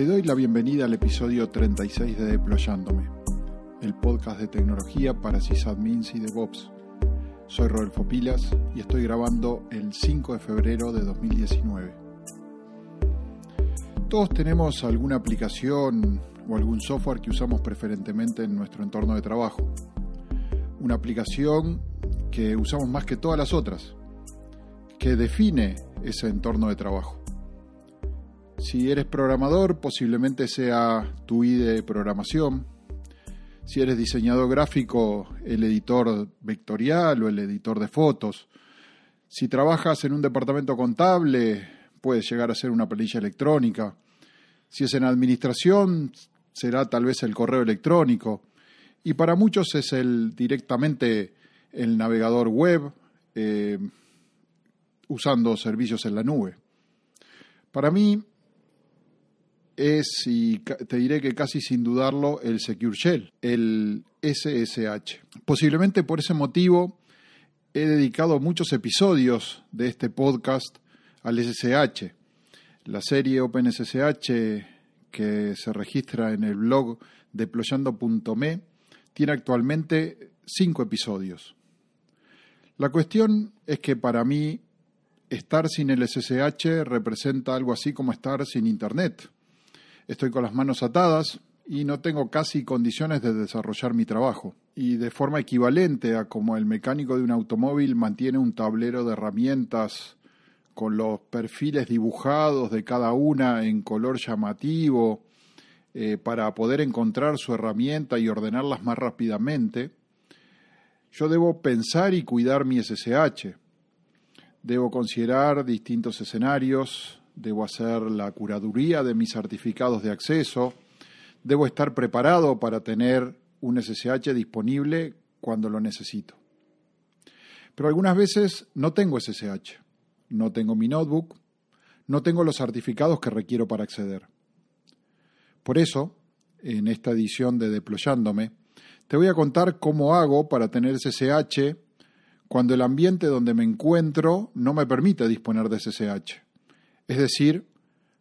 Te doy la bienvenida al episodio 36 de Deployándome, el podcast de tecnología para sysadmins y DevOps. Soy Rodolfo Pilas y estoy grabando el 5 de febrero de 2019. Todos tenemos alguna aplicación o algún software que usamos preferentemente en nuestro entorno de trabajo. Una aplicación que usamos más que todas las otras, que define ese entorno de trabajo. Si eres programador, posiblemente sea tu IDE de programación. Si eres diseñador gráfico, el editor vectorial o el editor de fotos. Si trabajas en un departamento contable, puedes llegar a ser una planilla electrónica. Si es en administración, será tal vez el correo electrónico. Y para muchos es el directamente el navegador web eh, usando servicios en la nube. Para mí, es, y te diré que casi sin dudarlo, el Secure Shell, el SSH. Posiblemente por ese motivo he dedicado muchos episodios de este podcast al SSH. La serie OpenSSH que se registra en el blog deployando.me tiene actualmente cinco episodios. La cuestión es que para mí estar sin el SSH representa algo así como estar sin Internet estoy con las manos atadas y no tengo casi condiciones de desarrollar mi trabajo. Y de forma equivalente a como el mecánico de un automóvil mantiene un tablero de herramientas con los perfiles dibujados de cada una en color llamativo eh, para poder encontrar su herramienta y ordenarlas más rápidamente, yo debo pensar y cuidar mi SSH. Debo considerar distintos escenarios, debo hacer la curaduría de mis certificados de acceso, debo estar preparado para tener un SSH disponible cuando lo necesito. Pero algunas veces no tengo SSH, no tengo mi notebook, no tengo los certificados que requiero para acceder. Por eso, en esta edición de Deployándome, te voy a contar cómo hago para tener SSH cuando el ambiente donde me encuentro no me permite disponer de SSH. Es decir,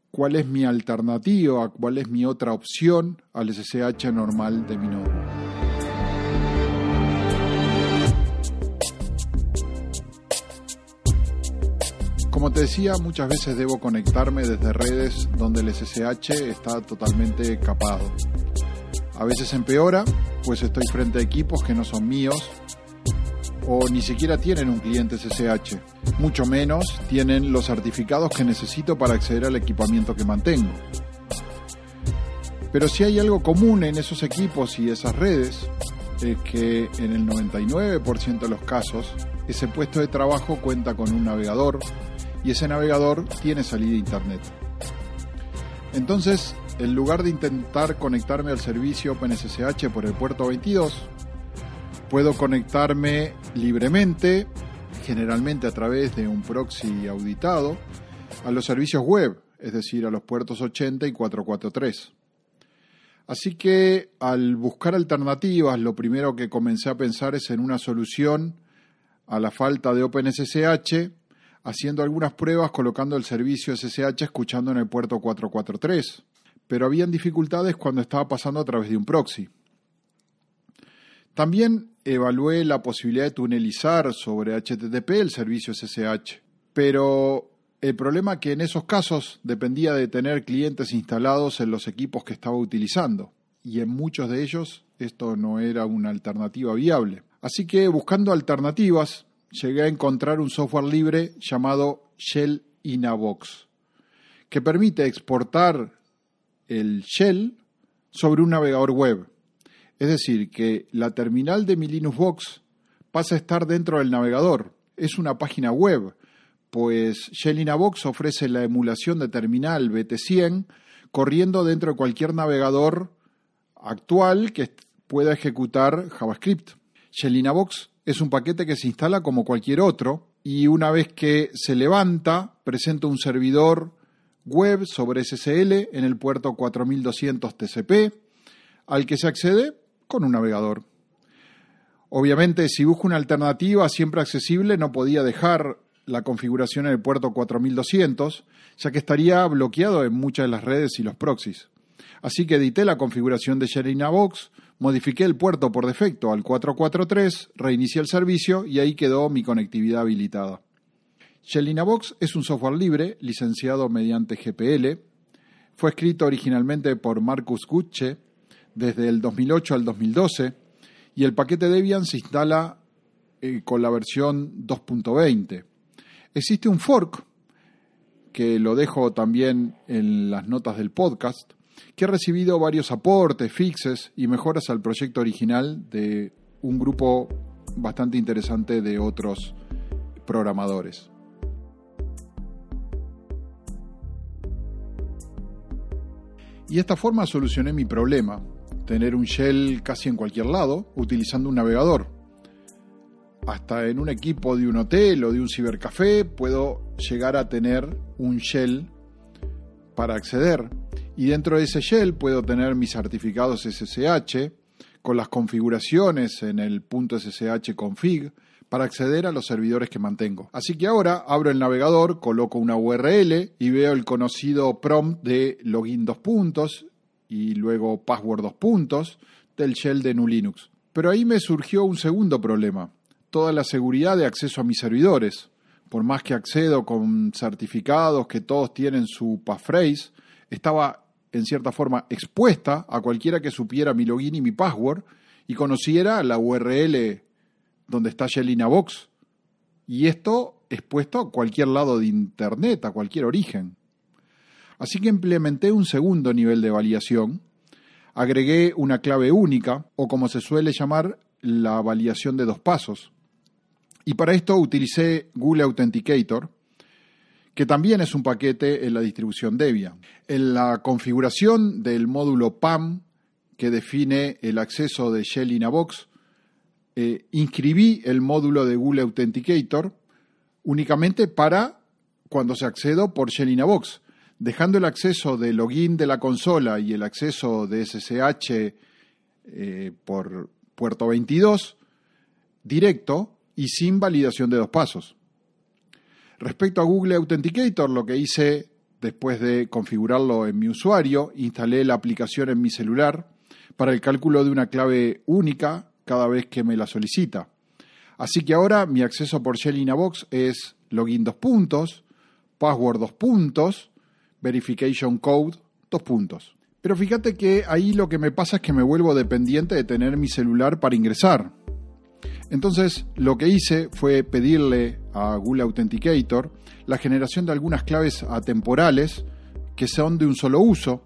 cuál es mi alternativa, cuál es mi otra opción al SSH normal de mi nodo. Como te decía, muchas veces debo conectarme desde redes donde el SSH está totalmente capado. A veces empeora, pues estoy frente a equipos que no son míos o ni siquiera tienen un cliente SSH, mucho menos tienen los certificados que necesito para acceder al equipamiento que mantengo. Pero si hay algo común en esos equipos y esas redes, es que en el 99% de los casos, ese puesto de trabajo cuenta con un navegador y ese navegador tiene salida a Internet. Entonces, en lugar de intentar conectarme al servicio OpenSSH por el puerto 22, Puedo conectarme libremente, generalmente a través de un proxy auditado, a los servicios web, es decir, a los puertos 80 y 443. Así que al buscar alternativas, lo primero que comencé a pensar es en una solución a la falta de OpenSSH, haciendo algunas pruebas colocando el servicio SSH escuchando en el puerto 443. Pero habían dificultades cuando estaba pasando a través de un proxy. También evalué la posibilidad de tunelizar sobre HTTP el servicio SSH, pero el problema que en esos casos dependía de tener clientes instalados en los equipos que estaba utilizando, y en muchos de ellos esto no era una alternativa viable. Así que buscando alternativas, llegué a encontrar un software libre llamado Shell Inabox, que permite exportar el shell sobre un navegador web es decir, que la terminal de mi Linux Box pasa a estar dentro del navegador. Es una página web, pues Box ofrece la emulación de terminal BT100 corriendo dentro de cualquier navegador actual que pueda ejecutar JavaScript. Box es un paquete que se instala como cualquier otro y una vez que se levanta presenta un servidor web sobre SSL en el puerto 4200 TCP al que se accede con un navegador. Obviamente, si busco una alternativa siempre accesible, no podía dejar la configuración en el puerto 4200, ya que estaría bloqueado en muchas de las redes y los proxies. Así que edité la configuración de Shelina Box, modifiqué el puerto por defecto al 443, reinicié el servicio y ahí quedó mi conectividad habilitada. Shelina Box es un software libre licenciado mediante GPL. Fue escrito originalmente por Marcus Gutsche desde el 2008 al 2012 y el paquete Debian se instala eh, con la versión 2.20. Existe un fork, que lo dejo también en las notas del podcast, que ha recibido varios aportes, fixes y mejoras al proyecto original de un grupo bastante interesante de otros programadores. Y de esta forma solucioné mi problema, tener un shell casi en cualquier lado utilizando un navegador hasta en un equipo de un hotel o de un cibercafé puedo llegar a tener un shell para acceder. Y dentro de ese shell puedo tener mis certificados SSH con las configuraciones en el .ssh config para acceder a los servidores que mantengo. Así que ahora abro el navegador, coloco una URL y veo el conocido prompt de login dos puntos y luego password dos puntos del shell de GNU Linux. Pero ahí me surgió un segundo problema toda la seguridad de acceso a mis servidores. Por más que accedo con certificados que todos tienen su passphrase, estaba en cierta forma expuesta a cualquiera que supiera mi login y mi password y conociera la URL donde está Yelina Box. Y esto expuesto a cualquier lado de Internet, a cualquier origen. Así que implementé un segundo nivel de validación. Agregué una clave única, o como se suele llamar, la validación de dos pasos. Y para esto utilicé Google Authenticator, que también es un paquete en la distribución Debian. En la configuración del módulo PAM, que define el acceso de Shell in a Box, eh, inscribí el módulo de Google Authenticator únicamente para cuando se accedo por Shell in a Box, dejando el acceso de login de la consola y el acceso de SSH eh, por puerto 22 directo y sin validación de dos pasos. Respecto a Google Authenticator, lo que hice después de configurarlo en mi usuario, instalé la aplicación en mi celular para el cálculo de una clave única cada vez que me la solicita. Así que ahora mi acceso por Shell Box es login dos puntos, password dos puntos, verification code dos puntos. Pero fíjate que ahí lo que me pasa es que me vuelvo dependiente de tener mi celular para ingresar. Entonces lo que hice fue pedirle a Google Authenticator la generación de algunas claves atemporales que son de un solo uso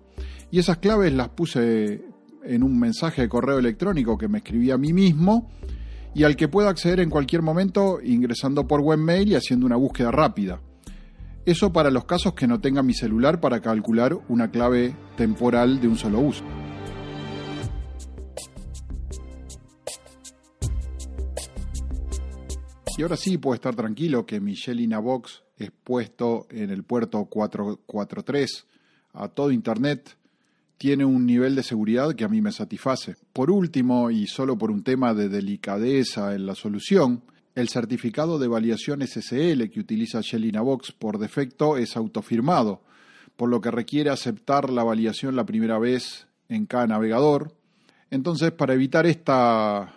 y esas claves las puse en un mensaje de correo electrónico que me escribí a mí mismo y al que puedo acceder en cualquier momento ingresando por webmail y haciendo una búsqueda rápida. Eso para los casos que no tenga mi celular para calcular una clave temporal de un solo uso. Y ahora sí puedo estar tranquilo que mi Shelina Box es puesto en el puerto 443 a todo Internet. Tiene un nivel de seguridad que a mí me satisface. Por último, y solo por un tema de delicadeza en la solución, el certificado de validación SSL que utiliza Shelina Box por defecto es autofirmado, por lo que requiere aceptar la validación la primera vez en cada navegador. Entonces, para evitar esta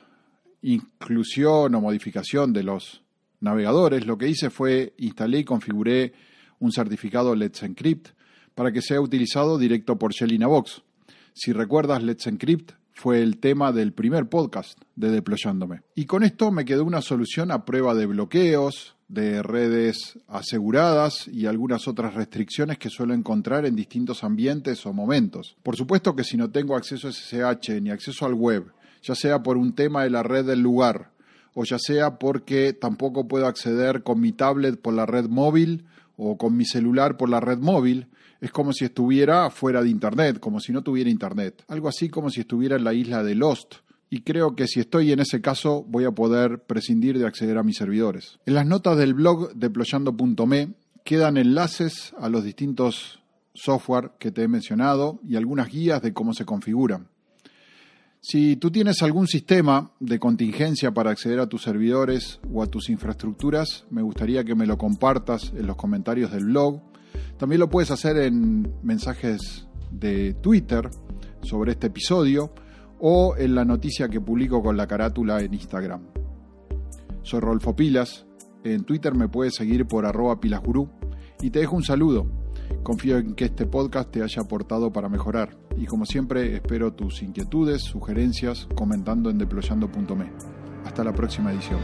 inclusión o modificación de los navegadores, lo que hice fue instalé y configuré un certificado Let's Encrypt para que sea utilizado directo por Shellina Box. Si recuerdas, Let's Encrypt fue el tema del primer podcast de Deployándome. Y con esto me quedó una solución a prueba de bloqueos, de redes aseguradas y algunas otras restricciones que suelo encontrar en distintos ambientes o momentos. Por supuesto que si no tengo acceso a SSH ni acceso al web ya sea por un tema de la red del lugar o ya sea porque tampoco puedo acceder con mi tablet por la red móvil o con mi celular por la red móvil, es como si estuviera fuera de Internet, como si no tuviera Internet. Algo así como si estuviera en la isla de Lost. Y creo que si estoy en ese caso voy a poder prescindir de acceder a mis servidores. En las notas del blog deployando.me quedan enlaces a los distintos software que te he mencionado y algunas guías de cómo se configuran. Si tú tienes algún sistema de contingencia para acceder a tus servidores o a tus infraestructuras, me gustaría que me lo compartas en los comentarios del blog. También lo puedes hacer en mensajes de Twitter sobre este episodio o en la noticia que publico con la carátula en Instagram. Soy Rolfo Pilas, en Twitter me puedes seguir por arroba pilasgurú y te dejo un saludo. Confío en que este podcast te haya aportado para mejorar y como siempre espero tus inquietudes, sugerencias comentando en deployando.me. Hasta la próxima edición.